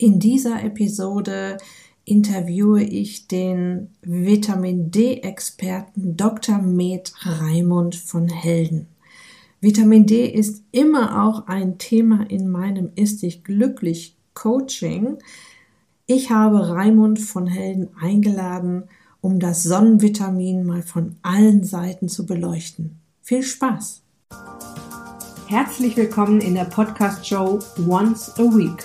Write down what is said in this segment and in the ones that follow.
In dieser Episode interviewe ich den Vitamin D-Experten Dr. Med Raimund von Helden. Vitamin D ist immer auch ein Thema in meinem Ist dich glücklich Coaching. Ich habe Raimund von Helden eingeladen, um das Sonnenvitamin mal von allen Seiten zu beleuchten. Viel Spaß! Herzlich willkommen in der Podcast-Show Once a Week,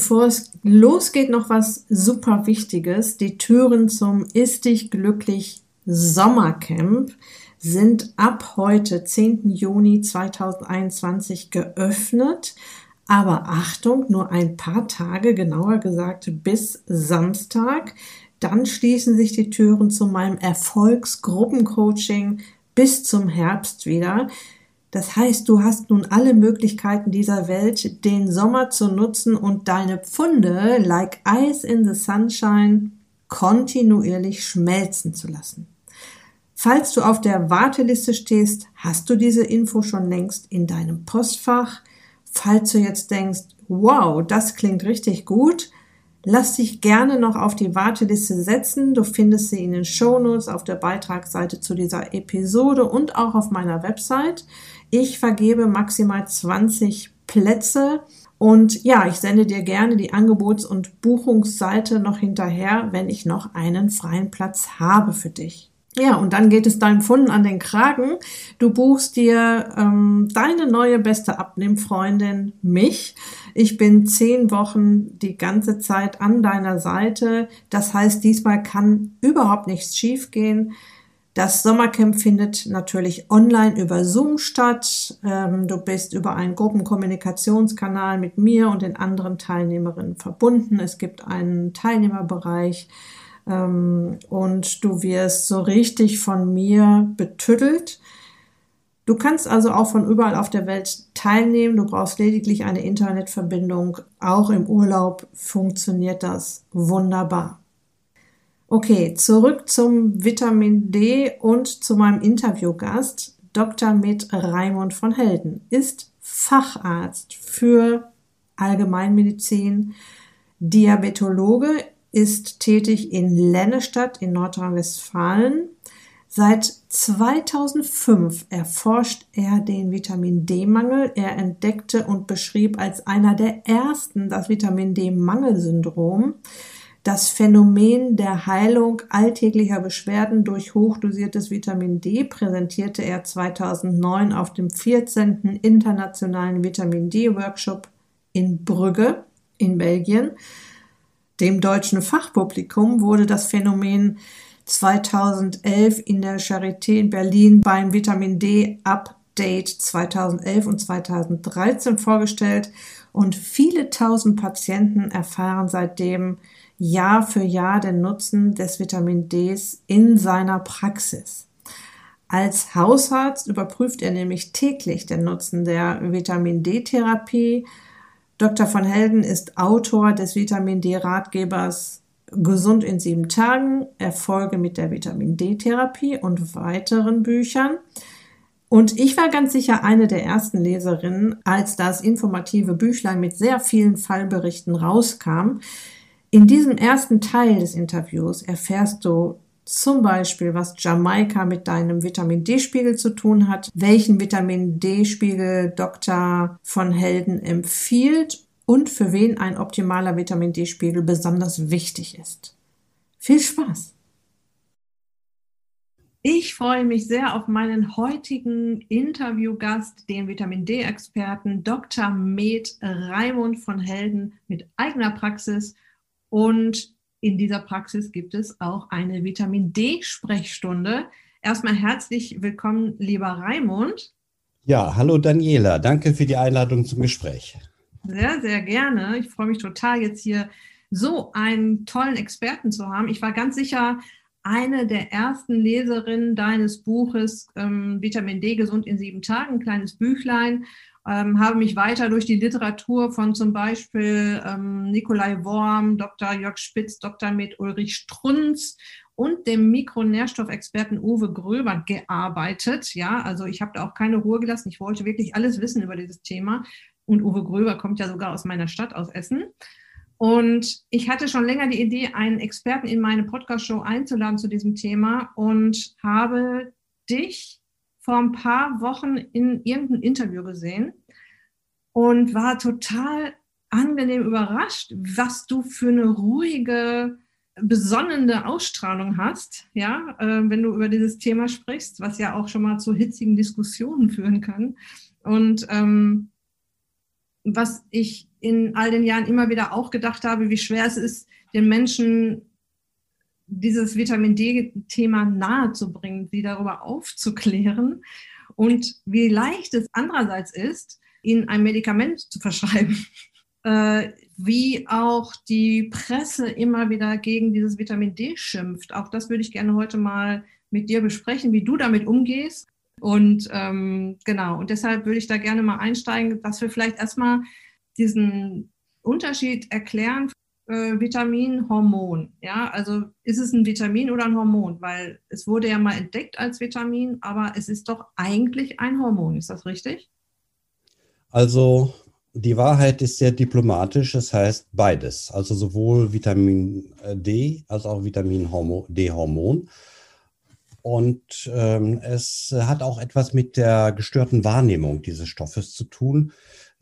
Bevor es losgeht, noch was super Wichtiges. Die Türen zum Ist dich glücklich Sommercamp sind ab heute, 10. Juni 2021, geöffnet. Aber Achtung, nur ein paar Tage, genauer gesagt bis Samstag. Dann schließen sich die Türen zu meinem Erfolgsgruppencoaching bis zum Herbst wieder. Das heißt, du hast nun alle Möglichkeiten dieser Welt, den Sommer zu nutzen und deine Pfunde, like ice in the sunshine, kontinuierlich schmelzen zu lassen. Falls du auf der Warteliste stehst, hast du diese Info schon längst in deinem Postfach. Falls du jetzt denkst, wow, das klingt richtig gut, Lass dich gerne noch auf die Warteliste setzen. Du findest sie in den Shownotes auf der Beitragsseite zu dieser Episode und auch auf meiner Website. Ich vergebe maximal 20 Plätze. Und ja, ich sende dir gerne die Angebots- und Buchungsseite noch hinterher, wenn ich noch einen freien Platz habe für dich. Ja, und dann geht es deinem Funden an den Kragen. Du buchst dir ähm, deine neue beste Abnehmfreundin, mich. Ich bin zehn Wochen die ganze Zeit an deiner Seite. Das heißt, diesmal kann überhaupt nichts schiefgehen. Das Sommercamp findet natürlich online über Zoom statt. Ähm, du bist über einen Gruppenkommunikationskanal mit mir und den anderen Teilnehmerinnen verbunden. Es gibt einen Teilnehmerbereich ähm, und du wirst so richtig von mir betüttelt. Du kannst also auch von überall auf der Welt teilnehmen. Du brauchst lediglich eine Internetverbindung. Auch im Urlaub funktioniert das wunderbar. Okay, zurück zum Vitamin D und zu meinem Interviewgast. Dr. Med Raimund von Helden ist Facharzt für Allgemeinmedizin, Diabetologe ist tätig in Lennestadt in Nordrhein-Westfalen. Seit 2005 erforscht er den Vitamin D-Mangel. Er entdeckte und beschrieb als einer der ersten das Vitamin D-Mangelsyndrom. Das Phänomen der Heilung alltäglicher Beschwerden durch hochdosiertes Vitamin D präsentierte er 2009 auf dem 14. Internationalen Vitamin D-Workshop in Brügge in Belgien. Dem deutschen Fachpublikum wurde das Phänomen 2011 in der Charité in Berlin beim Vitamin D Update 2011 und 2013 vorgestellt und viele tausend Patienten erfahren seitdem Jahr für Jahr den Nutzen des Vitamin Ds in seiner Praxis. Als Hausarzt überprüft er nämlich täglich den Nutzen der Vitamin D-Therapie Dr. von Helden ist Autor des Vitamin D-Ratgebers Gesund in sieben Tagen, Erfolge mit der Vitamin D-Therapie und weiteren Büchern. Und ich war ganz sicher eine der ersten Leserinnen, als das informative Büchlein mit sehr vielen Fallberichten rauskam. In diesem ersten Teil des Interviews erfährst du zum Beispiel, was Jamaika mit deinem Vitamin D-Spiegel zu tun hat, welchen Vitamin D-Spiegel Dr. von Helden empfiehlt und für wen ein optimaler Vitamin D-Spiegel besonders wichtig ist. Viel Spaß! Ich freue mich sehr auf meinen heutigen Interviewgast, den Vitamin D-Experten Dr. Med Raimund von Helden mit eigener Praxis und in dieser Praxis gibt es auch eine Vitamin D-Sprechstunde. Erstmal herzlich willkommen, lieber Raimund. Ja, hallo Daniela, danke für die Einladung zum Gespräch. Sehr, sehr gerne. Ich freue mich total, jetzt hier so einen tollen Experten zu haben. Ich war ganz sicher, eine der ersten Leserinnen deines Buches ähm, Vitamin D gesund in sieben Tagen, ein kleines Büchlein, ähm, habe mich weiter durch die Literatur von zum Beispiel ähm, Nikolai Worm, Dr. Jörg Spitz, Dr. Med Ulrich Strunz und dem Mikronährstoffexperten Uwe Gröber gearbeitet. Ja, also ich habe da auch keine Ruhe gelassen. Ich wollte wirklich alles wissen über dieses Thema. Und Uwe Gröber kommt ja sogar aus meiner Stadt, aus Essen. Und ich hatte schon länger die Idee, einen Experten in meine Podcast-Show einzuladen zu diesem Thema und habe dich vor ein paar Wochen in irgendeinem Interview gesehen und war total angenehm überrascht, was du für eine ruhige, besonnene Ausstrahlung hast, ja, äh, wenn du über dieses Thema sprichst, was ja auch schon mal zu hitzigen Diskussionen führen kann. Und ähm, was ich in all den Jahren immer wieder auch gedacht habe, wie schwer es ist, den Menschen dieses Vitamin D-Thema nahezubringen, sie darüber aufzuklären und wie leicht es andererseits ist, ihnen ein Medikament zu verschreiben. Äh, wie auch die Presse immer wieder gegen dieses Vitamin D schimpft. Auch das würde ich gerne heute mal mit dir besprechen, wie du damit umgehst. Und ähm, genau, und deshalb würde ich da gerne mal einsteigen, dass wir vielleicht erstmal diesen Unterschied erklären, äh, Vitamin, Hormon. Ja, also ist es ein Vitamin oder ein Hormon? Weil es wurde ja mal entdeckt als Vitamin, aber es ist doch eigentlich ein Hormon. Ist das richtig? Also die Wahrheit ist sehr diplomatisch, das heißt beides. Also sowohl Vitamin D als auch Vitamin D-Hormon. Und ähm, es hat auch etwas mit der gestörten Wahrnehmung dieses Stoffes zu tun.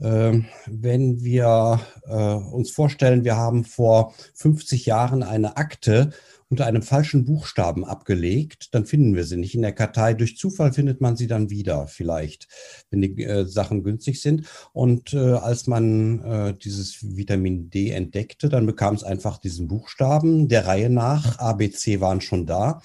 Ähm, wenn wir äh, uns vorstellen, wir haben vor 50 Jahren eine Akte unter einem falschen Buchstaben abgelegt, dann finden wir sie nicht in der Kartei. Durch Zufall findet man sie dann wieder, vielleicht, wenn die äh, Sachen günstig sind. Und äh, als man dieses Vitamin D entdeckte, dann bekam es einfach diesen Buchstaben der Reihe nach. A, B, C waren schon da.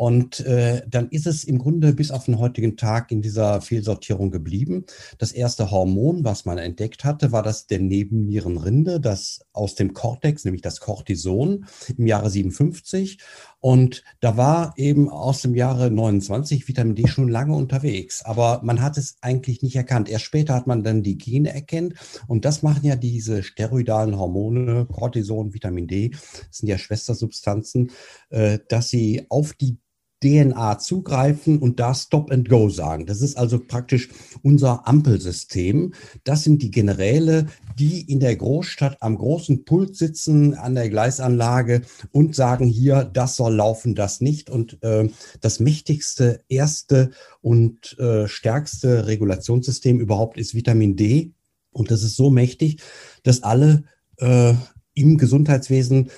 Und äh, dann ist es im Grunde bis auf den heutigen Tag in dieser Fehlsortierung geblieben. Das erste Hormon, was man entdeckt hatte, war das der Nebennierenrinde, das aus dem Cortex, nämlich das Cortison im Jahre 57. Und da war eben aus dem Jahre 29 Vitamin D schon lange unterwegs. Aber man hat es eigentlich nicht erkannt. Erst später hat man dann die Gene erkennt. Und das machen ja diese steroidalen Hormone, Cortison, Vitamin D, sind ja Schwestersubstanzen, äh, dass sie auf die DNA zugreifen und da Stop and Go sagen. Das ist also praktisch unser Ampelsystem. Das sind die Generäle, die in der Großstadt am großen Pult sitzen, an der Gleisanlage und sagen hier, das soll laufen, das nicht. Und äh, das mächtigste, erste und äh, stärkste Regulationssystem überhaupt ist Vitamin D. Und das ist so mächtig, dass alle äh, im Gesundheitswesen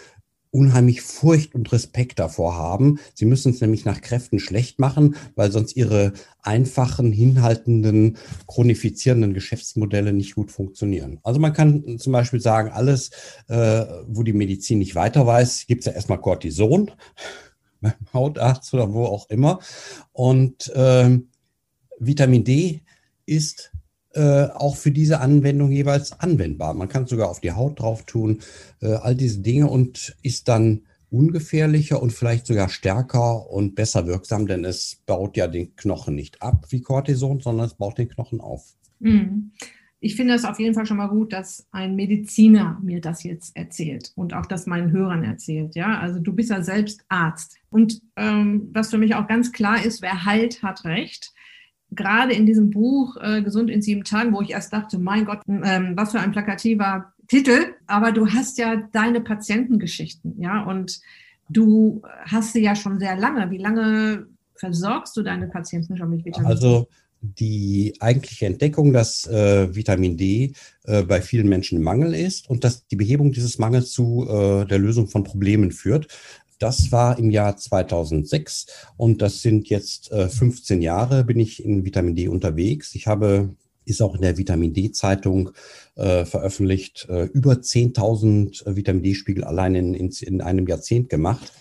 unheimlich Furcht und Respekt davor haben. Sie müssen es nämlich nach Kräften schlecht machen, weil sonst ihre einfachen, hinhaltenden, chronifizierenden Geschäftsmodelle nicht gut funktionieren. Also man kann zum Beispiel sagen, alles, äh, wo die Medizin nicht weiter weiß, gibt es ja erstmal Cortison beim Hautarzt oder wo auch immer. Und äh, Vitamin D ist äh, auch für diese Anwendung jeweils anwendbar. Man kann es sogar auf die Haut drauf tun, äh, all diese Dinge und ist dann ungefährlicher und vielleicht sogar stärker und besser wirksam, denn es baut ja den Knochen nicht ab wie Cortison, sondern es baut den Knochen auf. Mhm. Ich finde es auf jeden Fall schon mal gut, dass ein Mediziner mir das jetzt erzählt und auch das meinen Hörern erzählt. Ja, also du bist ja selbst Arzt. Und ähm, was für mich auch ganz klar ist, wer heilt, hat Recht gerade in diesem Buch äh, Gesund in sieben Tagen, wo ich erst dachte, mein Gott, ähm, was für ein plakativer Titel, aber du hast ja deine Patientengeschichten, ja, und du hast sie ja schon sehr lange. Wie lange versorgst du deine Patienten schon mit Vitamin D? Also die eigentliche Entdeckung, dass äh, Vitamin D äh, bei vielen Menschen Mangel ist und dass die Behebung dieses Mangels zu äh, der Lösung von Problemen führt, das war im Jahr 2006 und das sind jetzt äh, 15 Jahre, bin ich in Vitamin D unterwegs. Ich habe, ist auch in der Vitamin D-Zeitung äh, veröffentlicht, äh, über 10.000 Vitamin D-Spiegel allein in, in, in einem Jahrzehnt gemacht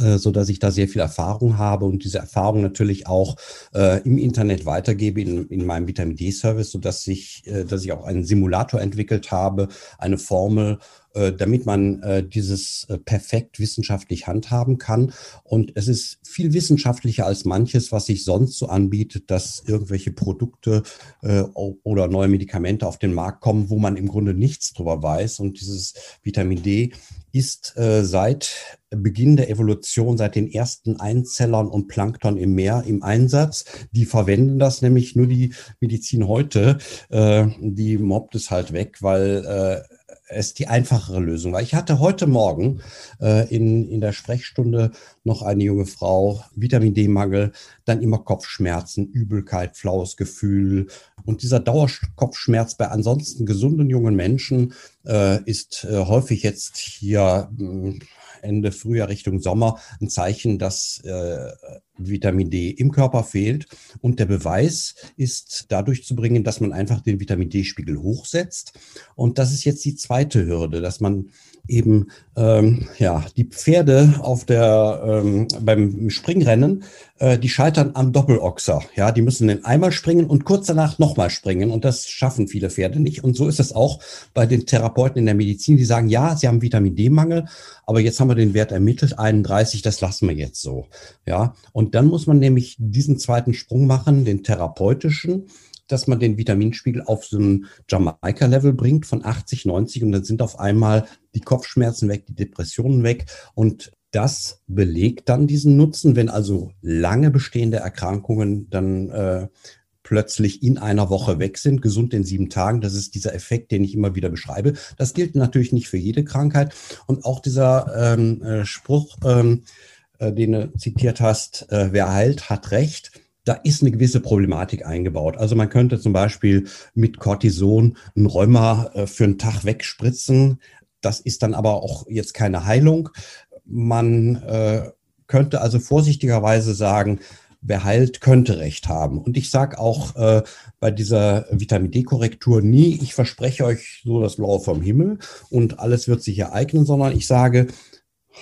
äh, so dass ich da sehr viel Erfahrung habe und diese Erfahrung natürlich auch äh, im Internet weitergebe in, in meinem Vitamin D Service, so dass ich, äh, dass ich auch einen Simulator entwickelt habe, eine Formel, äh, damit man äh, dieses äh, perfekt wissenschaftlich handhaben kann. Und es ist viel wissenschaftlicher als manches, was sich sonst so anbietet, dass irgendwelche Produkte äh, oder neue Medikamente auf den Markt kommen, wo man im Grunde nichts drüber weiß. Und dieses Vitamin D ist äh, seit Beginn der Evolution, seit den ersten Einzellern und Plankton im Meer im Einsatz. Die verwenden das nämlich nur die Medizin heute, äh, die mobbt es halt weg, weil äh, es die einfachere Lösung war. Ich hatte heute Morgen äh, in, in der Sprechstunde noch eine junge Frau, Vitamin D-Mangel, dann immer Kopfschmerzen, Übelkeit, flaues Gefühl. Und dieser Dauerkopfschmerz bei ansonsten gesunden jungen Menschen äh, ist äh, häufig jetzt hier hm, Ende Frühjahr Richtung Sommer ein Zeichen, dass äh, Vitamin D im Körper fehlt. Und der Beweis ist dadurch zu bringen, dass man einfach den Vitamin D-Spiegel hochsetzt. Und das ist jetzt die zweite Hürde, dass man eben ähm, ja die Pferde auf der ähm, beim Springrennen die scheitern am Doppelochser ja die müssen den einmal springen und kurz danach nochmal springen. Und das schaffen viele Pferde nicht. Und so ist es auch bei den Therapeuten in der Medizin die sagen ja sie haben Vitamin D Mangel aber jetzt haben wir den Wert ermittelt 31 das lassen wir jetzt so. Ja und dann muss man nämlich diesen zweiten Sprung machen den therapeutischen dass man den Vitaminspiegel auf so ein Jamaika-Level bringt von 80, 90 und dann sind auf einmal die Kopfschmerzen weg, die Depressionen weg. Und das belegt dann diesen Nutzen, wenn also lange bestehende Erkrankungen dann äh, plötzlich in einer Woche weg sind, gesund in sieben Tagen. Das ist dieser Effekt, den ich immer wieder beschreibe. Das gilt natürlich nicht für jede Krankheit. Und auch dieser ähm, äh, Spruch, ähm, äh, den du zitiert hast, äh, wer heilt, hat Recht da ist eine gewisse Problematik eingebaut. Also man könnte zum Beispiel mit Cortison ein Rheuma äh, für einen Tag wegspritzen. Das ist dann aber auch jetzt keine Heilung. Man äh, könnte also vorsichtigerweise sagen, wer heilt, könnte Recht haben. Und ich sage auch äh, bei dieser Vitamin D-Korrektur nie, ich verspreche euch so das Blaue vom Himmel und alles wird sich ereignen, sondern ich sage,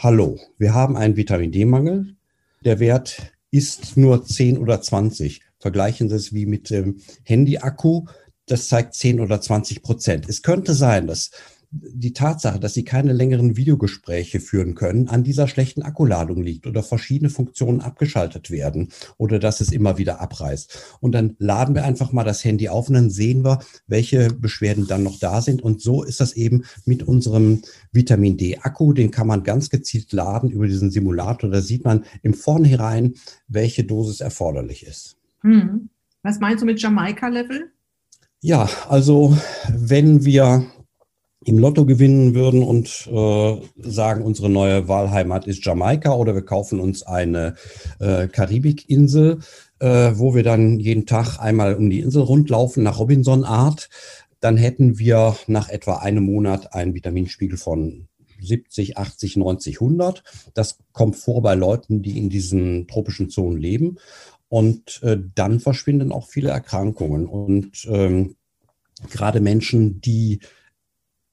hallo, wir haben einen Vitamin D-Mangel. Der Wert ist nur 10 oder 20. Vergleichen Sie es wie mit dem Handy-Akku. Das zeigt 10 oder 20 Prozent. Es könnte sein, dass die Tatsache, dass sie keine längeren Videogespräche führen können, an dieser schlechten Akkuladung liegt oder verschiedene Funktionen abgeschaltet werden oder dass es immer wieder abreißt. Und dann laden wir einfach mal das Handy auf und dann sehen wir, welche Beschwerden dann noch da sind. Und so ist das eben mit unserem Vitamin D-Akku. Den kann man ganz gezielt laden über diesen Simulator. Da sieht man im Vornherein, welche Dosis erforderlich ist. Hm. Was meinst du mit Jamaika-Level? Ja, also wenn wir im Lotto gewinnen würden und äh, sagen, unsere neue Wahlheimat ist Jamaika oder wir kaufen uns eine äh, Karibikinsel, äh, wo wir dann jeden Tag einmal um die Insel rundlaufen nach Robinson-Art, dann hätten wir nach etwa einem Monat einen Vitaminspiegel von 70, 80, 90, 100. Das kommt vor bei Leuten, die in diesen tropischen Zonen leben. Und äh, dann verschwinden auch viele Erkrankungen. Und ähm, gerade Menschen, die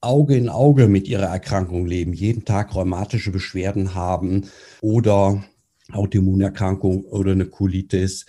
Auge in Auge mit ihrer Erkrankung leben, jeden Tag rheumatische Beschwerden haben oder Autoimmunerkrankung oder eine Colitis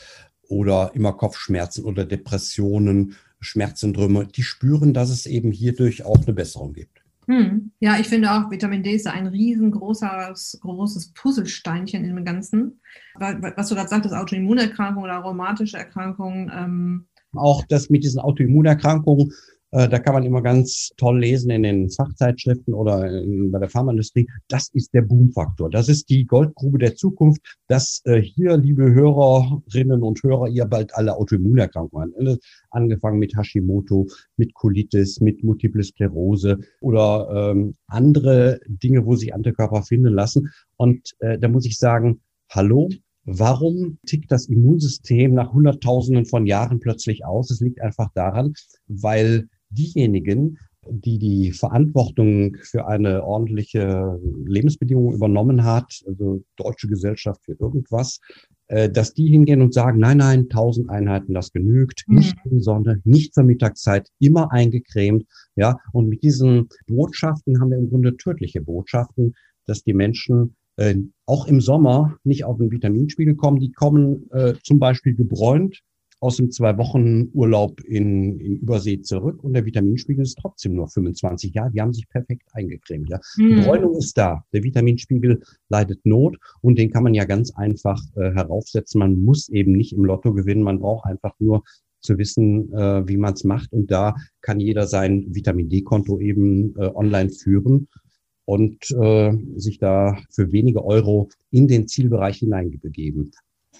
oder immer Kopfschmerzen oder Depressionen, Schmerzsyndrome, die spüren, dass es eben hierdurch auch eine Besserung gibt. Hm. Ja, ich finde auch, Vitamin D ist ein riesengroßes großes Puzzlesteinchen in dem Ganzen. Was du gerade sagtest, Autoimmunerkrankungen oder rheumatische Erkrankungen. Ähm auch das mit diesen Autoimmunerkrankungen da kann man immer ganz toll lesen in den Fachzeitschriften oder in, bei der Pharmaindustrie. Das ist der Boomfaktor. Das ist die Goldgrube der Zukunft, dass äh, hier, liebe Hörerinnen und Hörer, ihr bald alle Autoimmunerkrankungen habt. Angefangen mit Hashimoto, mit Colitis, mit Multiple Sklerose oder ähm, andere Dinge, wo sich Antikörper finden lassen. Und äh, da muss ich sagen, hallo, Warum tickt das Immunsystem nach Hunderttausenden von Jahren plötzlich aus? Es liegt einfach daran, weil diejenigen, die die Verantwortung für eine ordentliche Lebensbedingung übernommen hat, also Deutsche Gesellschaft für irgendwas, äh, dass die hingehen und sagen, nein, nein, tausend Einheiten, das genügt, mhm. nicht in die Sonne, nicht zur Mittagszeit, immer eingecremt, ja. Und mit diesen Botschaften haben wir im Grunde tödliche Botschaften, dass die Menschen äh, auch im Sommer nicht auf den Vitaminspiegel kommen. Die kommen äh, zum Beispiel gebräunt aus dem zwei Wochen Urlaub in, in Übersee zurück und der Vitaminspiegel ist trotzdem nur 25 Jahre. Die haben sich perfekt eingecremt. Ja. Mhm. Die Bräunung ist da. Der Vitaminspiegel leidet Not und den kann man ja ganz einfach äh, heraufsetzen. Man muss eben nicht im Lotto gewinnen. Man braucht einfach nur zu wissen, äh, wie man es macht. Und da kann jeder sein Vitamin D-Konto eben äh, online führen und äh, sich da für wenige Euro in den Zielbereich hineinbegeben.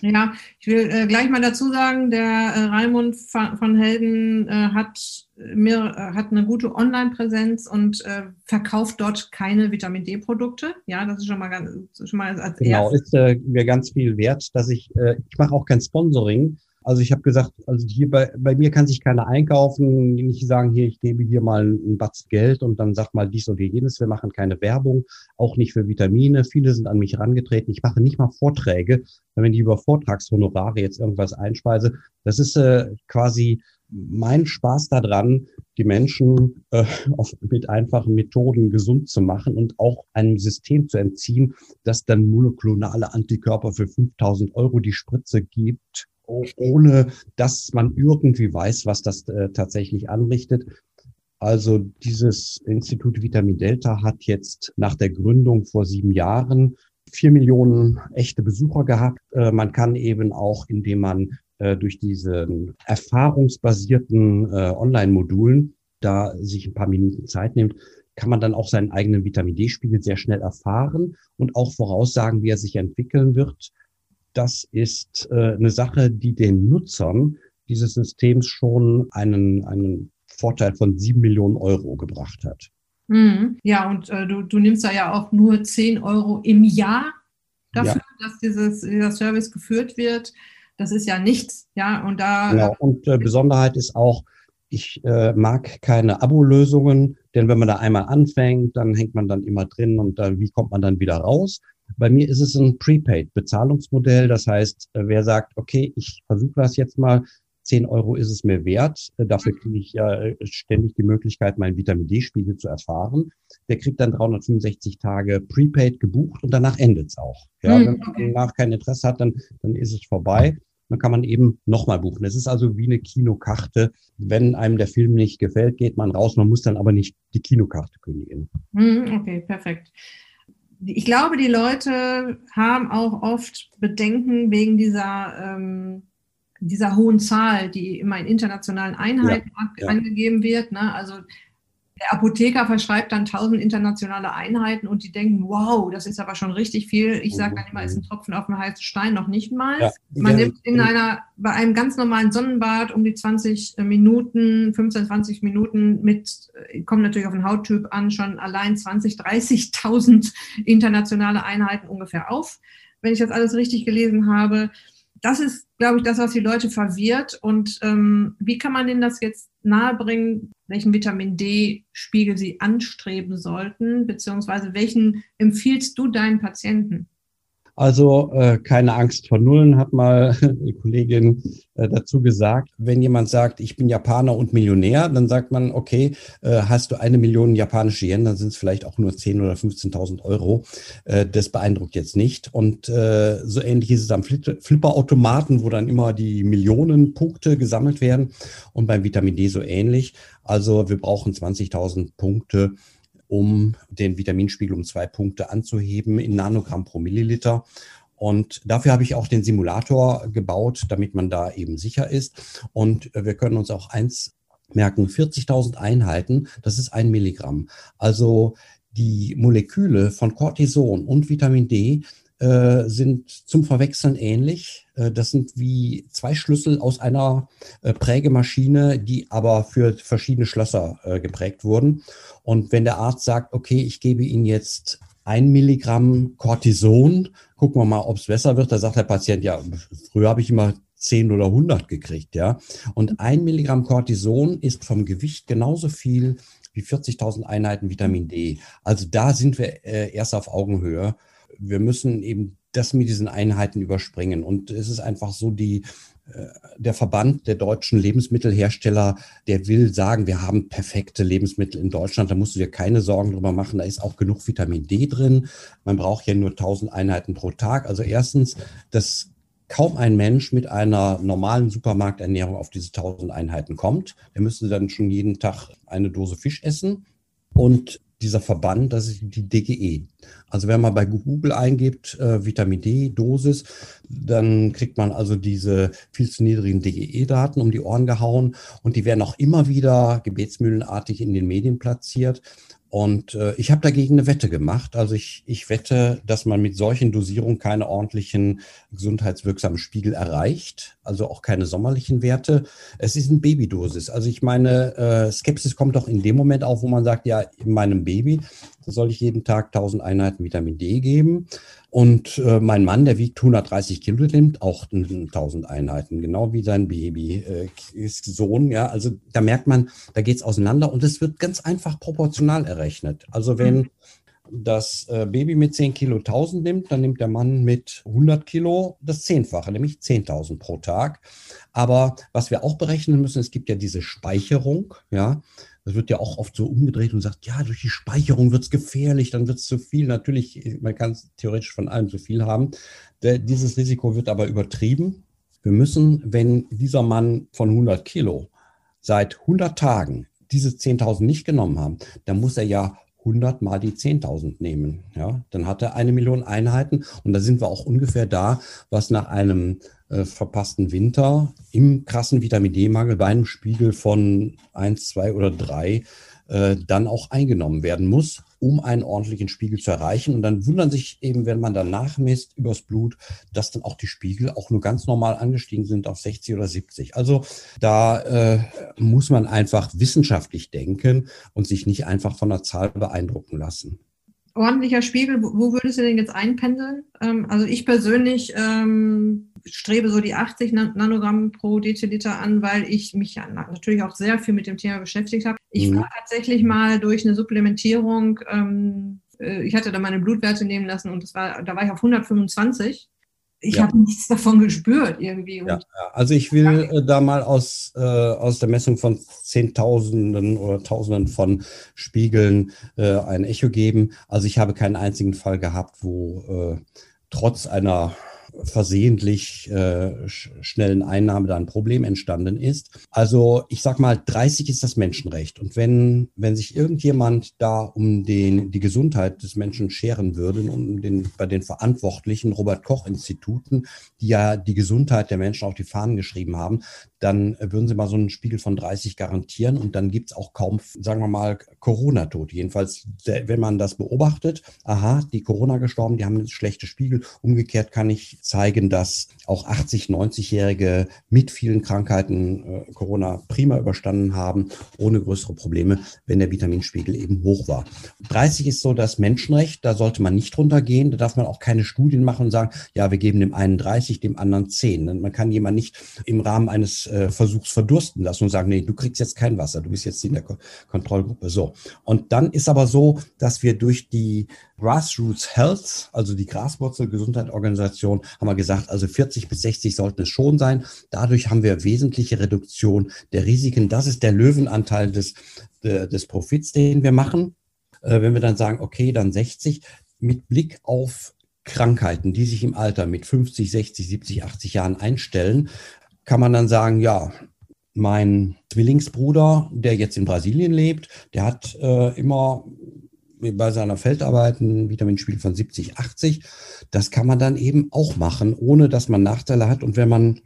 Ja, ich will äh, gleich mal dazu sagen, der äh, Raimund von Helden äh, hat mir äh, hat eine gute Online-Präsenz und äh, verkauft dort keine Vitamin D-Produkte. Ja, das ist schon mal ganz schon mal als Genau, erstes. ist äh, mir ganz viel wert, dass ich ich mache auch kein Sponsoring, also ich habe gesagt, also hier bei, bei mir kann sich keiner einkaufen, nicht sagen, hier, ich gebe hier mal ein Batz Geld und dann sagt mal dies oder jenes. Wir machen keine Werbung, auch nicht für Vitamine. Viele sind an mich herangetreten. Ich mache nicht mal Vorträge, wenn ich über Vortragshonorare jetzt irgendwas einspeise. Das ist äh, quasi mein Spaß daran, die Menschen äh, auf, mit einfachen Methoden gesund zu machen und auch einem System zu entziehen, das dann monoklonale Antikörper für 5000 Euro die Spritze gibt ohne dass man irgendwie weiß, was das äh, tatsächlich anrichtet. Also dieses Institut Vitamin Delta hat jetzt nach der Gründung vor sieben Jahren vier Millionen echte Besucher gehabt. Äh, man kann eben auch, indem man äh, durch diese erfahrungsbasierten äh, Online-Modulen da sich ein paar Minuten Zeit nimmt, kann man dann auch seinen eigenen Vitamin D-Spiegel sehr schnell erfahren und auch voraussagen, wie er sich entwickeln wird das ist äh, eine Sache, die den Nutzern dieses Systems schon einen, einen Vorteil von sieben Millionen Euro gebracht hat. Mhm. Ja, und äh, du, du nimmst da ja auch nur zehn Euro im Jahr dafür, ja. dass dieses, dieser Service geführt wird. Das ist ja nichts, ja, und da. Genau, und äh, Besonderheit ist auch, ich äh, mag keine Abo-Lösungen, denn wenn man da einmal anfängt, dann hängt man dann immer drin und dann, wie kommt man dann wieder raus? Bei mir ist es ein Prepaid-Bezahlungsmodell. Das heißt, äh, wer sagt, okay, ich versuche das jetzt mal, 10 Euro ist es mir wert. Äh, dafür kriege ich ja äh, ständig die Möglichkeit, meinen Vitamin D-Spiegel zu erfahren. Der kriegt dann 365 Tage Prepaid gebucht und danach endet es auch. Ja, hm, wenn man danach kein Interesse hat, dann, dann ist es vorbei. Dann kann man eben nochmal buchen. Es ist also wie eine Kinokarte. Wenn einem der Film nicht gefällt, geht man raus. Man muss dann aber nicht die Kinokarte kündigen. Hm, okay, perfekt ich glaube, die Leute haben auch oft Bedenken wegen dieser, ähm, dieser hohen Zahl, die immer in internationalen Einheiten ja, ja. angegeben wird. Ne? Also der Apotheker verschreibt dann tausend internationale Einheiten und die denken, wow, das ist aber schon richtig viel. Ich sage dann immer, ist ein Tropfen auf dem heißen Stein noch nicht mal. Ja, Man nimmt in einer, bei einem ganz normalen Sonnenbad um die 20 Minuten, 15, 20 Minuten mit, äh, kommt natürlich auf den Hauttyp an, schon allein 20, 30.000 internationale Einheiten ungefähr auf, wenn ich das alles richtig gelesen habe das ist, glaube ich, das, was die Leute verwirrt. Und ähm, wie kann man denen das jetzt nahebringen, welchen Vitamin D-Spiegel sie anstreben sollten, beziehungsweise welchen empfiehlst du deinen Patienten? Also äh, keine Angst vor Nullen, hat mal eine Kollegin äh, dazu gesagt. Wenn jemand sagt, ich bin Japaner und Millionär, dann sagt man, okay, äh, hast du eine Million japanische Yen, dann sind es vielleicht auch nur 10.000 oder 15.000 Euro. Äh, das beeindruckt jetzt nicht. Und äh, so ähnlich ist es am Flipperautomaten, wo dann immer die Millionen Punkte gesammelt werden. Und beim Vitamin D so ähnlich. Also wir brauchen 20.000 Punkte um den Vitaminspiegel um zwei Punkte anzuheben in Nanogramm pro Milliliter. Und dafür habe ich auch den Simulator gebaut, damit man da eben sicher ist. Und wir können uns auch eins merken, 40.000 Einheiten, das ist ein Milligramm. Also die Moleküle von Cortison und Vitamin D äh, sind zum Verwechseln ähnlich. Äh, das sind wie zwei Schlüssel aus einer äh, Prägemaschine, die aber für verschiedene Schlösser geprägt wurden. Und wenn der Arzt sagt, okay, ich gebe Ihnen jetzt ein Milligramm Cortison, gucken wir mal, ob es besser wird, da sagt der Patient, ja, früher habe ich immer 10 oder 100 gekriegt, ja. Und ein Milligramm Cortison ist vom Gewicht genauso viel wie 40.000 Einheiten Vitamin D. Also da sind wir äh, erst auf Augenhöhe wir müssen eben das mit diesen Einheiten überspringen. Und es ist einfach so, die, äh, der Verband der deutschen Lebensmittelhersteller, der will sagen, wir haben perfekte Lebensmittel in Deutschland, da musst du dir keine Sorgen drüber machen, da ist auch genug Vitamin D drin. Man braucht ja nur 1000 Einheiten pro Tag. Also erstens, das kaum ein Mensch mit einer normalen Supermarkternährung auf diese 1000 Einheiten kommt. Der müsste dann schon jeden Tag eine Dose Fisch essen. Und dieser Verband, das ist die DGE. Also wenn man bei Google eingibt, äh, Vitamin D-Dosis, dann kriegt man also diese viel zu niedrigen DGE-Daten um die Ohren gehauen und die werden auch immer wieder gebetsmühlenartig in den Medien platziert. Und äh, ich habe dagegen eine Wette gemacht. Also ich, ich wette, dass man mit solchen Dosierungen keine ordentlichen gesundheitswirksamen Spiegel erreicht, also auch keine sommerlichen Werte. Es ist eine Babydosis. Also ich meine, äh, Skepsis kommt doch in dem Moment auf, wo man sagt, ja, in meinem Baby soll ich jeden Tag 1000 Einheiten Vitamin D geben. Und äh, mein Mann, der wiegt 130 Kilo, nimmt auch 1000 Einheiten, genau wie sein Baby, äh, Sohn. Ja, also da merkt man, da geht's auseinander und es wird ganz einfach proportional errechnet. Also wenn mhm. das äh, Baby mit 10 Kilo 1000 nimmt, dann nimmt der Mann mit 100 Kilo das Zehnfache, nämlich 10.000 pro Tag. Aber was wir auch berechnen müssen, es gibt ja diese Speicherung, ja, das wird ja auch oft so umgedreht und sagt, ja, durch die Speicherung wird es gefährlich, dann wird es zu viel. Natürlich, man kann theoretisch von allem zu viel haben. Dieses Risiko wird aber übertrieben. Wir müssen, wenn dieser Mann von 100 Kilo seit 100 Tagen diese 10.000 nicht genommen haben, dann muss er ja 100 mal die 10.000 nehmen. Ja, dann hat er eine Million Einheiten und da sind wir auch ungefähr da, was nach einem äh, verpassten Winter im krassen Vitamin D-Mangel bei einem Spiegel von 1, 2 oder 3 äh, dann auch eingenommen werden muss, um einen ordentlichen Spiegel zu erreichen. Und dann wundern sich eben, wenn man dann nachmisst übers Blut, dass dann auch die Spiegel auch nur ganz normal angestiegen sind auf 60 oder 70. Also da äh, muss man einfach wissenschaftlich denken und sich nicht einfach von der Zahl beeindrucken lassen ordentlicher Spiegel, wo würdest du denn jetzt einpendeln? Ähm, also ich persönlich ähm, strebe so die 80 Nanogramm pro Deziliter an, weil ich mich ja natürlich auch sehr viel mit dem Thema beschäftigt habe. Ich mhm. war tatsächlich mal durch eine Supplementierung, ähm, äh, ich hatte da meine Blutwerte nehmen lassen und das war, da war ich auf 125 ich ja. habe nichts davon gespürt irgendwie. Ja, also ich will äh, da mal aus, äh, aus der Messung von Zehntausenden oder Tausenden von Spiegeln äh, ein Echo geben. Also ich habe keinen einzigen Fall gehabt, wo äh, trotz einer versehentlich äh, schnellen Einnahme da ein Problem entstanden ist. Also ich sag mal, 30 ist das Menschenrecht. Und wenn, wenn sich irgendjemand da um den, die Gesundheit des Menschen scheren würde, um den, bei den verantwortlichen Robert Koch Instituten, die ja die Gesundheit der Menschen auf die Fahnen geschrieben haben, dann würden sie mal so einen Spiegel von 30 garantieren und dann gibt's auch kaum, sagen wir mal, Corona-Tote. Jedenfalls, wenn man das beobachtet, aha, die Corona gestorben, die haben schlechte Spiegel. Umgekehrt kann ich zeigen, dass auch 80, 90-Jährige mit vielen Krankheiten äh, Corona prima überstanden haben, ohne größere Probleme, wenn der Vitaminspiegel eben hoch war. 30 ist so das Menschenrecht, da sollte man nicht runtergehen, da darf man auch keine Studien machen und sagen, ja, wir geben dem einen 30, dem anderen 10. Man kann jemand nicht im Rahmen eines äh, Versuchs verdursten lassen und sagen, nee, du kriegst jetzt kein Wasser, du bist jetzt in der Ko Kontrollgruppe. So. Und dann ist aber so, dass wir durch die Grassroots Health, also die Graswurzel-Gesundheitsorganisation, haben wir gesagt, also 40 bis 60 sollten es schon sein. Dadurch haben wir wesentliche Reduktion der Risiken. Das ist der Löwenanteil des, des Profits, den wir machen. Äh, wenn wir dann sagen, okay, dann 60, mit Blick auf Krankheiten, die sich im Alter mit 50, 60, 70, 80 Jahren einstellen, kann man dann sagen, ja, mein Zwillingsbruder, der jetzt in Brasilien lebt, der hat äh, immer bei seiner Feldarbeit ein Vitaminspiegel von 70, 80. Das kann man dann eben auch machen, ohne dass man Nachteile hat. Und wenn man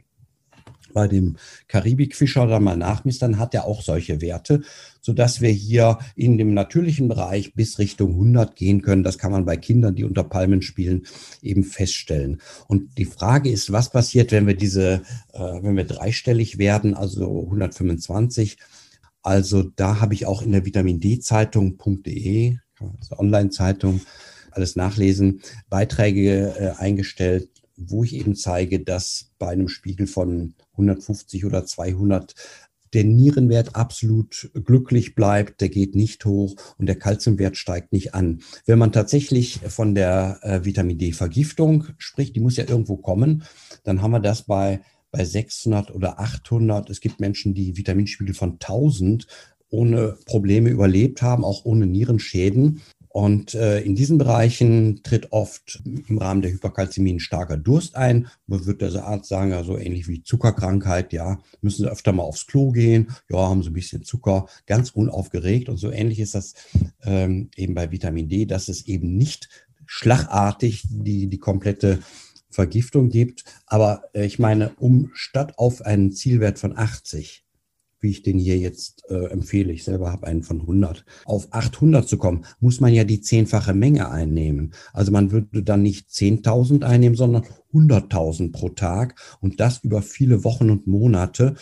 bei dem Karibikfischer da mal nachmisst, dann hat er auch solche Werte, sodass wir hier in dem natürlichen Bereich bis Richtung 100 gehen können. Das kann man bei Kindern, die unter Palmen spielen, eben feststellen. Und die Frage ist, was passiert, wenn wir diese, äh, wenn wir dreistellig werden, also 125? Also da habe ich auch in der Vitamin D Zeitung.de also Online-Zeitung, alles nachlesen, Beiträge äh, eingestellt, wo ich eben zeige, dass bei einem Spiegel von 150 oder 200 der Nierenwert absolut glücklich bleibt, der geht nicht hoch und der Kalziumwert steigt nicht an. Wenn man tatsächlich von der äh, Vitamin D-Vergiftung spricht, die muss ja irgendwo kommen, dann haben wir das bei, bei 600 oder 800. Es gibt Menschen, die Vitaminspiegel von 1000 ohne Probleme überlebt haben, auch ohne Nierenschäden. Und äh, in diesen Bereichen tritt oft im Rahmen der Hyperkalzämie ein starker Durst ein. Man wird der Arzt sagen, ja, so ähnlich wie Zuckerkrankheit, ja, müssen Sie öfter mal aufs Klo gehen, ja, haben Sie ein bisschen Zucker, ganz unaufgeregt. Und so ähnlich ist das ähm, eben bei Vitamin D, dass es eben nicht schlagartig die, die komplette Vergiftung gibt. Aber äh, ich meine, um statt auf einen Zielwert von 80 wie ich den hier jetzt äh, empfehle, ich selber habe einen von 100, auf 800 zu kommen, muss man ja die zehnfache Menge einnehmen. Also man würde dann nicht 10.000 einnehmen, sondern 100.000 pro Tag. Und das über viele Wochen und Monate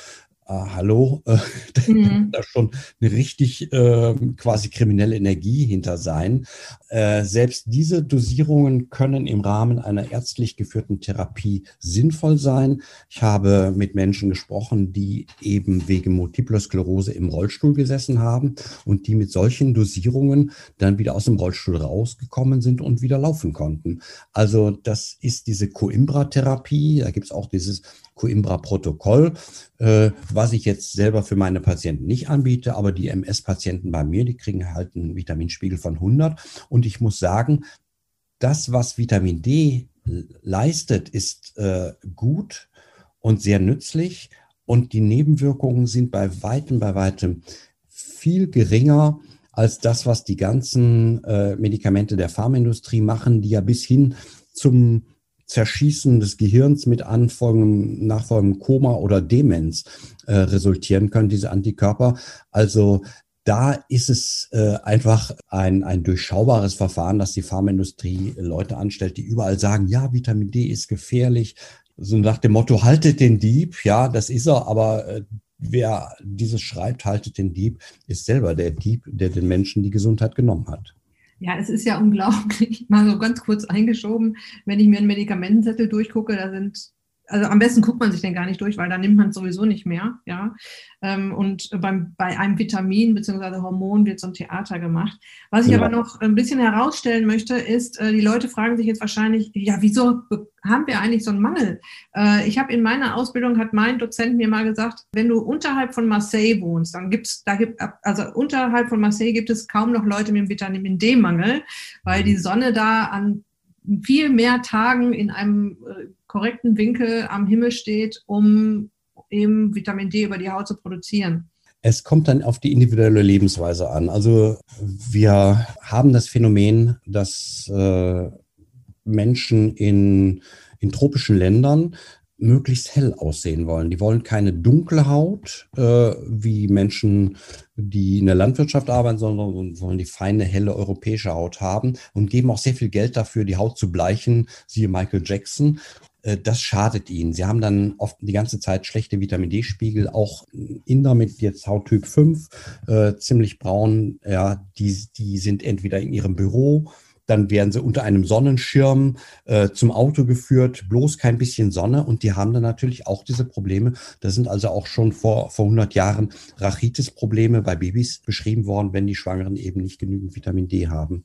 ah, hallo, äh, mhm. da schon eine richtig äh, quasi kriminelle Energie hinter sein. Äh, selbst diese Dosierungen können im Rahmen einer ärztlich geführten Therapie sinnvoll sein. Ich habe mit Menschen gesprochen, die eben wegen Multiple Sklerose im Rollstuhl gesessen haben und die mit solchen Dosierungen dann wieder aus dem Rollstuhl rausgekommen sind und wieder laufen konnten. Also das ist diese Coimbra-Therapie. Da gibt es auch dieses Coimbra-Protokoll, äh, was ich jetzt selber für meine Patienten nicht anbiete, aber die MS-Patienten bei mir, die kriegen halt einen Vitaminspiegel von 100. Und ich muss sagen, das, was Vitamin D leistet, ist äh, gut und sehr nützlich. Und die Nebenwirkungen sind bei weitem, bei weitem viel geringer als das, was die ganzen äh, Medikamente der Pharmaindustrie machen, die ja bis hin zum Zerschießen des Gehirns mit anfolgendem, nachfolgendem Koma oder Demenz äh, resultieren können, diese Antikörper. Also da ist es äh, einfach ein, ein durchschaubares Verfahren, dass die Pharmaindustrie Leute anstellt, die überall sagen, ja, Vitamin D ist gefährlich. So nach dem Motto, haltet den Dieb, ja, das ist er, aber äh, wer dieses schreibt, haltet den Dieb, ist selber der Dieb, der den Menschen die Gesundheit genommen hat. Ja, es ist ja unglaublich, mal so ganz kurz eingeschoben, wenn ich mir einen Medikamentenzettel durchgucke, da sind also am besten guckt man sich den gar nicht durch, weil dann nimmt man es sowieso nicht mehr. Ja? Ähm, und beim, bei einem Vitamin bzw. Hormon wird so ein Theater gemacht. Was ich ja. aber noch ein bisschen herausstellen möchte, ist, äh, die Leute fragen sich jetzt wahrscheinlich, ja, wieso haben wir eigentlich so einen Mangel? Äh, ich habe in meiner Ausbildung, hat mein Dozent mir mal gesagt, wenn du unterhalb von Marseille wohnst, dann gibt's, da gibt, also unterhalb von Marseille gibt es kaum noch Leute mit dem Vitamin D-Mangel, weil die Sonne da an viel mehr Tagen in einem äh, korrekten Winkel am Himmel steht, um eben Vitamin D über die Haut zu produzieren. Es kommt dann auf die individuelle Lebensweise an. Also wir haben das Phänomen, dass äh, Menschen in, in tropischen Ländern möglichst hell aussehen wollen. Die wollen keine dunkle Haut, äh, wie Menschen, die in der Landwirtschaft arbeiten, sondern wollen die feine, helle europäische Haut haben und geben auch sehr viel Geld dafür, die Haut zu bleichen, siehe Michael Jackson. Äh, das schadet ihnen. Sie haben dann oft die ganze Zeit schlechte Vitamin D-Spiegel, auch Inder mit jetzt Hauttyp 5, äh, ziemlich braun, ja, die, die sind entweder in ihrem Büro dann werden sie unter einem Sonnenschirm äh, zum Auto geführt, bloß kein bisschen Sonne. Und die haben dann natürlich auch diese Probleme. Das sind also auch schon vor, vor 100 Jahren Rachitis-Probleme bei Babys beschrieben worden, wenn die Schwangeren eben nicht genügend Vitamin D haben.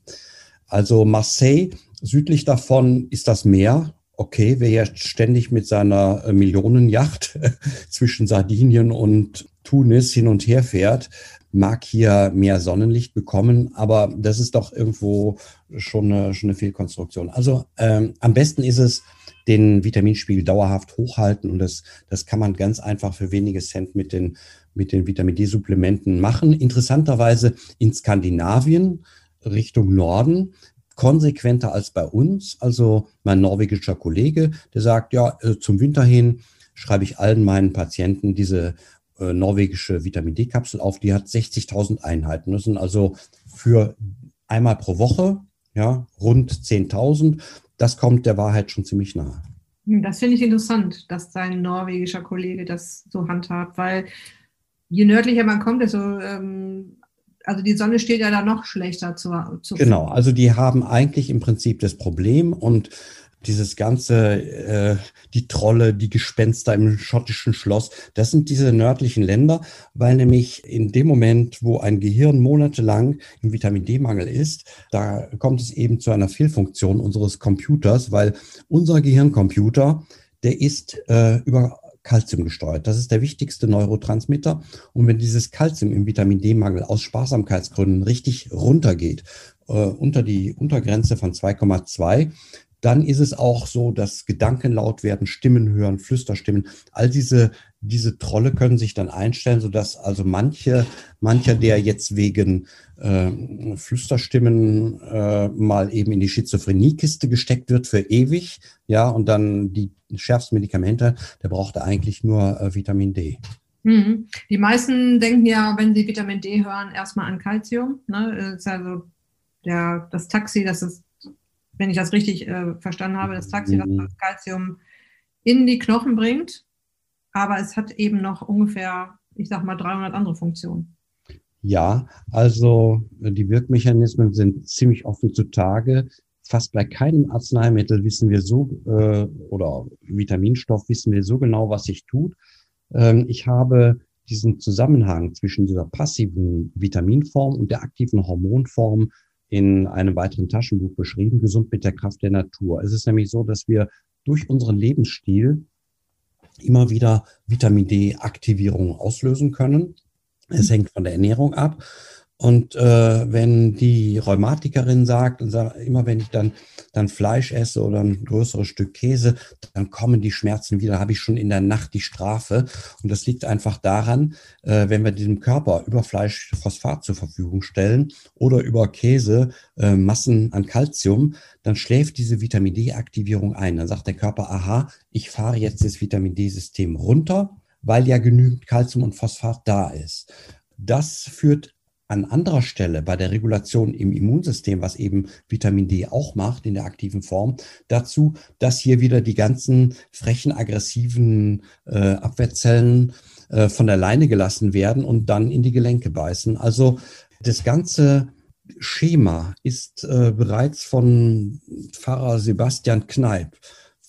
Also Marseille, südlich davon ist das Meer. Okay, wer ja ständig mit seiner äh, Millionenjacht zwischen Sardinien und Tunis hin und her fährt, mag hier mehr Sonnenlicht bekommen, aber das ist doch irgendwo schon eine, schon eine Fehlkonstruktion. Also ähm, am besten ist es, den Vitaminspiegel dauerhaft hochhalten und das, das kann man ganz einfach für wenige Cent mit den, mit den Vitamin D-Supplementen machen. Interessanterweise in Skandinavien Richtung Norden konsequenter als bei uns. Also mein norwegischer Kollege, der sagt, ja, äh, zum Winter hin schreibe ich allen meinen Patienten diese äh, norwegische Vitamin D-Kapsel auf, die hat 60.000 Einheiten. Das sind also für einmal pro Woche ja, rund 10.000. Das kommt der Wahrheit schon ziemlich nahe. Das finde ich interessant, dass sein norwegischer Kollege das so handhabt, weil je nördlicher man kommt, desto ähm, also die Sonne steht ja da noch schlechter zu, zu. Genau, also die haben eigentlich im Prinzip das Problem und dieses ganze, äh, die Trolle, die Gespenster im schottischen Schloss, das sind diese nördlichen Länder, weil nämlich in dem Moment, wo ein Gehirn monatelang im Vitamin D-Mangel ist, da kommt es eben zu einer Fehlfunktion unseres Computers, weil unser Gehirncomputer, der ist äh, über Calcium gesteuert. Das ist der wichtigste Neurotransmitter. Und wenn dieses Calcium im Vitamin D-Mangel aus Sparsamkeitsgründen richtig runtergeht, äh, unter die Untergrenze von 2,2, dann ist es auch so, dass Gedanken laut werden, Stimmen hören, Flüsterstimmen. All diese, diese Trolle können sich dann einstellen, sodass also manche, mancher, der jetzt wegen äh, Flüsterstimmen äh, mal eben in die Schizophreniekiste gesteckt wird für ewig, ja, und dann die schärfsten Medikamente, der brauchte eigentlich nur äh, Vitamin D. Mhm. Die meisten denken ja, wenn sie Vitamin D hören, erstmal an Calcium. Ne? Das ist also der, das Taxi, das ist wenn ich das richtig äh, verstanden habe, das Taxi, das mhm. das Calcium in die Knochen bringt. Aber es hat eben noch ungefähr, ich sag mal, 300 andere Funktionen. Ja, also die Wirkmechanismen sind ziemlich offen zutage. Fast bei keinem Arzneimittel wissen wir so, äh, oder Vitaminstoff wissen wir so genau, was sich tut. Ähm, ich habe diesen Zusammenhang zwischen dieser passiven Vitaminform und der aktiven Hormonform in einem weiteren Taschenbuch beschrieben, Gesund mit der Kraft der Natur. Es ist nämlich so, dass wir durch unseren Lebensstil immer wieder Vitamin D-Aktivierung auslösen können. Es hängt von der Ernährung ab. Und äh, wenn die Rheumatikerin sagt, und sagt, immer wenn ich dann, dann Fleisch esse oder ein größeres Stück Käse, dann kommen die Schmerzen wieder, habe ich schon in der Nacht die Strafe. Und das liegt einfach daran, äh, wenn wir diesem Körper über Fleisch Phosphat zur Verfügung stellen oder über Käse äh, Massen an Kalzium, dann schläft diese Vitamin D-Aktivierung ein. Dann sagt der Körper, aha, ich fahre jetzt das Vitamin D-System runter, weil ja genügend Kalzium und Phosphat da ist. Das führt an anderer Stelle bei der Regulation im Immunsystem, was eben Vitamin D auch macht in der aktiven Form, dazu, dass hier wieder die ganzen frechen, aggressiven äh, Abwehrzellen äh, von der Leine gelassen werden und dann in die Gelenke beißen. Also das ganze Schema ist äh, bereits von Pfarrer Sebastian Kneip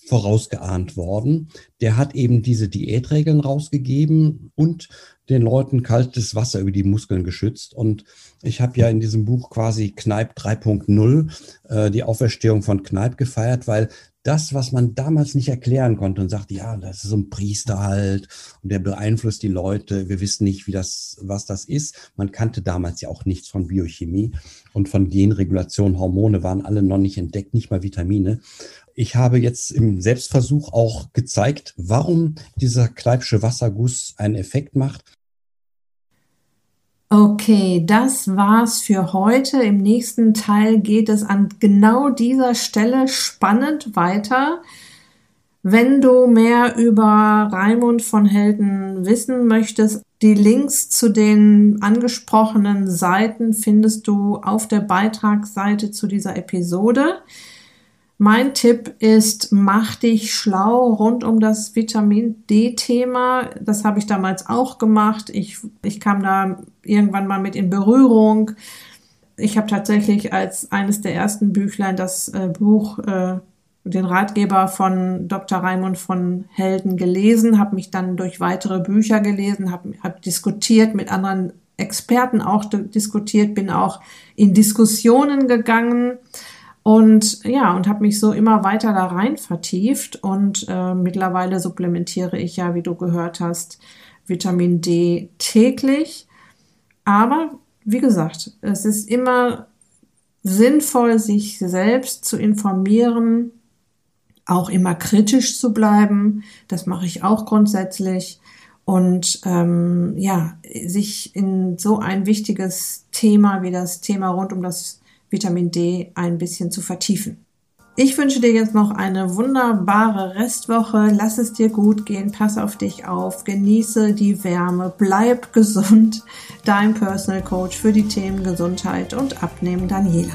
vorausgeahnt worden. Der hat eben diese Diätregeln rausgegeben und den Leuten kaltes Wasser über die Muskeln geschützt. Und ich habe ja in diesem Buch quasi Kneipp 3.0, äh, die Auferstehung von Kneipp gefeiert, weil das, was man damals nicht erklären konnte und sagte, ja, das ist so ein Priester halt und der beeinflusst die Leute. Wir wissen nicht, wie das, was das ist. Man kannte damals ja auch nichts von Biochemie und von Genregulation. Hormone waren alle noch nicht entdeckt, nicht mal Vitamine. Ich habe jetzt im Selbstversuch auch gezeigt, warum dieser Kleibsche Wasserguss einen Effekt macht. Okay, das war's für heute. Im nächsten Teil geht es an genau dieser Stelle spannend weiter. Wenn du mehr über Raimund von Helden wissen möchtest, die Links zu den angesprochenen Seiten findest du auf der Beitragsseite zu dieser Episode. Mein Tipp ist, mach dich schlau rund um das Vitamin D-Thema. Das habe ich damals auch gemacht. Ich, ich kam da irgendwann mal mit in Berührung. Ich habe tatsächlich als eines der ersten Büchlein das äh, Buch, äh, den Ratgeber von Dr. Raimund von Helden gelesen, habe mich dann durch weitere Bücher gelesen, habe hab diskutiert mit anderen Experten auch diskutiert, bin auch in Diskussionen gegangen und ja, und habe mich so immer weiter da rein vertieft und äh, mittlerweile supplementiere ich ja, wie du gehört hast, Vitamin D täglich. Aber wie gesagt, es ist immer sinnvoll, sich selbst zu informieren, auch immer kritisch zu bleiben. Das mache ich auch grundsätzlich. Und ähm, ja, sich in so ein wichtiges Thema wie das Thema rund um das Vitamin D ein bisschen zu vertiefen. Ich wünsche dir jetzt noch eine wunderbare Restwoche. Lass es dir gut gehen. Pass auf dich auf. Genieße die Wärme. Bleib gesund. Dein Personal Coach für die Themen Gesundheit und Abnehmen, Daniela.